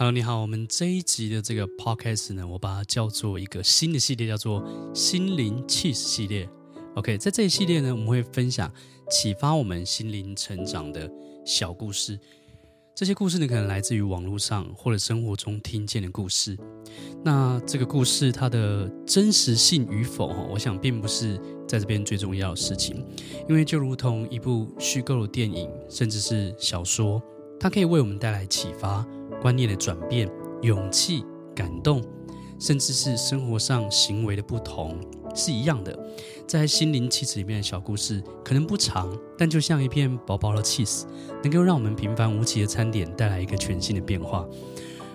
Hello，你好，我们这一集的这个 Podcast 呢，我把它叫做一个新的系列，叫做心灵启示系列。OK，在这一系列呢，我们会分享启发我们心灵成长的小故事。这些故事呢，可能来自于网络上或者生活中听见的故事。那这个故事它的真实性与否，哈我想并不是在这边最重要的事情。因为就如同一部虚构的电影，甚至是小说，它可以为我们带来启发、观念的转变、勇气、感动，甚至是生活上行为的不同。是一样的，在心灵气质里面的小故事可能不长，但就像一片薄薄的起司，能够让我们平凡无奇的餐点带来一个全新的变化。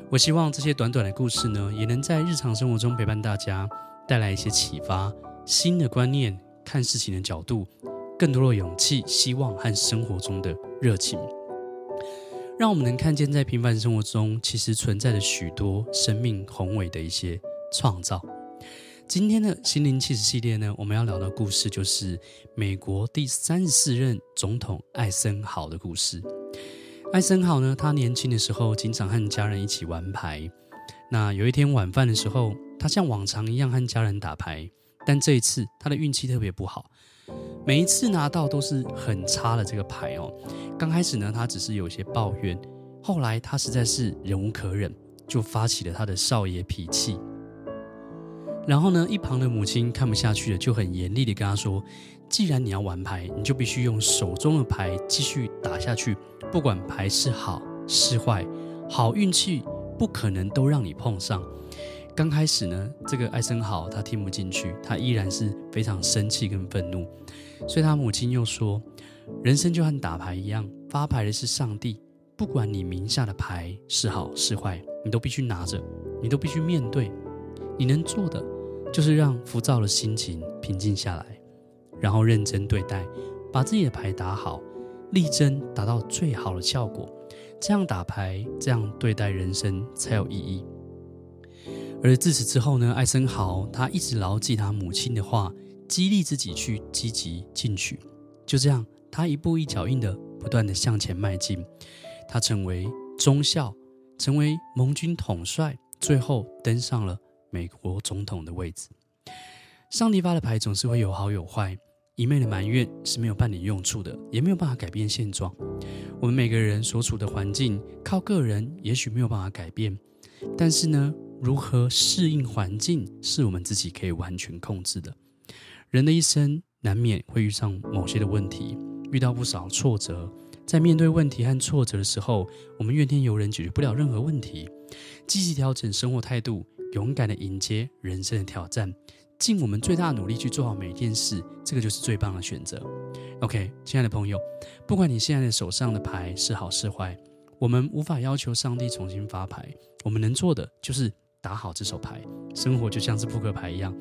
我希望这些短短的故事呢，也能在日常生活中陪伴大家，带来一些启发、新的观念、看事情的角度、更多的勇气、希望和生活中的热情，让我们能看见在平凡生活中其实存在着许多生命宏伟的一些创造。今天的心灵气质系列呢，我们要聊的故事就是美国第三十四任总统艾森豪的故事。艾森豪呢，他年轻的时候经常和家人一起玩牌。那有一天晚饭的时候，他像往常一样和家人打牌，但这一次他的运气特别不好，每一次拿到都是很差的这个牌哦。刚开始呢，他只是有些抱怨，后来他实在是忍无可忍，就发起了他的少爷脾气。然后呢，一旁的母亲看不下去了，就很严厉地跟他说：“既然你要玩牌，你就必须用手中的牌继续打下去，不管牌是好是坏，好运气不可能都让你碰上。”刚开始呢，这个艾森豪他听不进去，他依然是非常生气跟愤怒，所以他母亲又说：“人生就和打牌一样，发牌的是上帝，不管你名下的牌是好是坏，你都必须拿着，你都必须面对，你能做的。”就是让浮躁的心情平静下来，然后认真对待，把自己的牌打好，力争达到最好的效果。这样打牌，这样对待人生才有意义。而自此之后呢，艾森豪他一直牢记他母亲的话，激励自己去积极进取。就这样，他一步一脚印的不断的向前迈进。他成为中校，成为盟军统帅，最后登上了。美国总统的位置，上帝发的牌总是会有好有坏，一昧的埋怨是没有半点用处的，也没有办法改变现状。我们每个人所处的环境，靠个人也许没有办法改变，但是呢，如何适应环境，是我们自己可以完全控制的。人的一生难免会遇上某些的问题，遇到不少挫折，在面对问题和挫折的时候，我们怨天尤人，解决不了任何问题，积极调整生活态度。勇敢的迎接人生的挑战，尽我们最大努力去做好每一件事，这个就是最棒的选择。OK，亲爱的朋友，不管你现在的手上的牌是好是坏，我们无法要求上帝重新发牌，我们能做的就是打好这手牌。生活就像是扑克牌一样，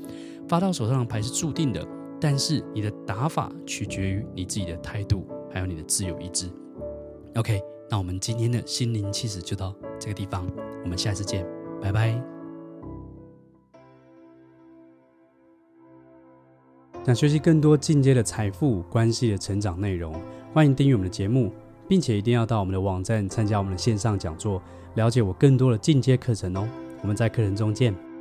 发到手上的牌是注定的，但是你的打法取决于你自己的态度，还有你的自由意志。OK，那我们今天的心灵气质就到这个地方，我们下次见，拜拜。想学习更多进阶的财富关系的成长内容，欢迎订阅我们的节目，并且一定要到我们的网站参加我们的线上讲座，了解我更多的进阶课程哦。我们在课程中见。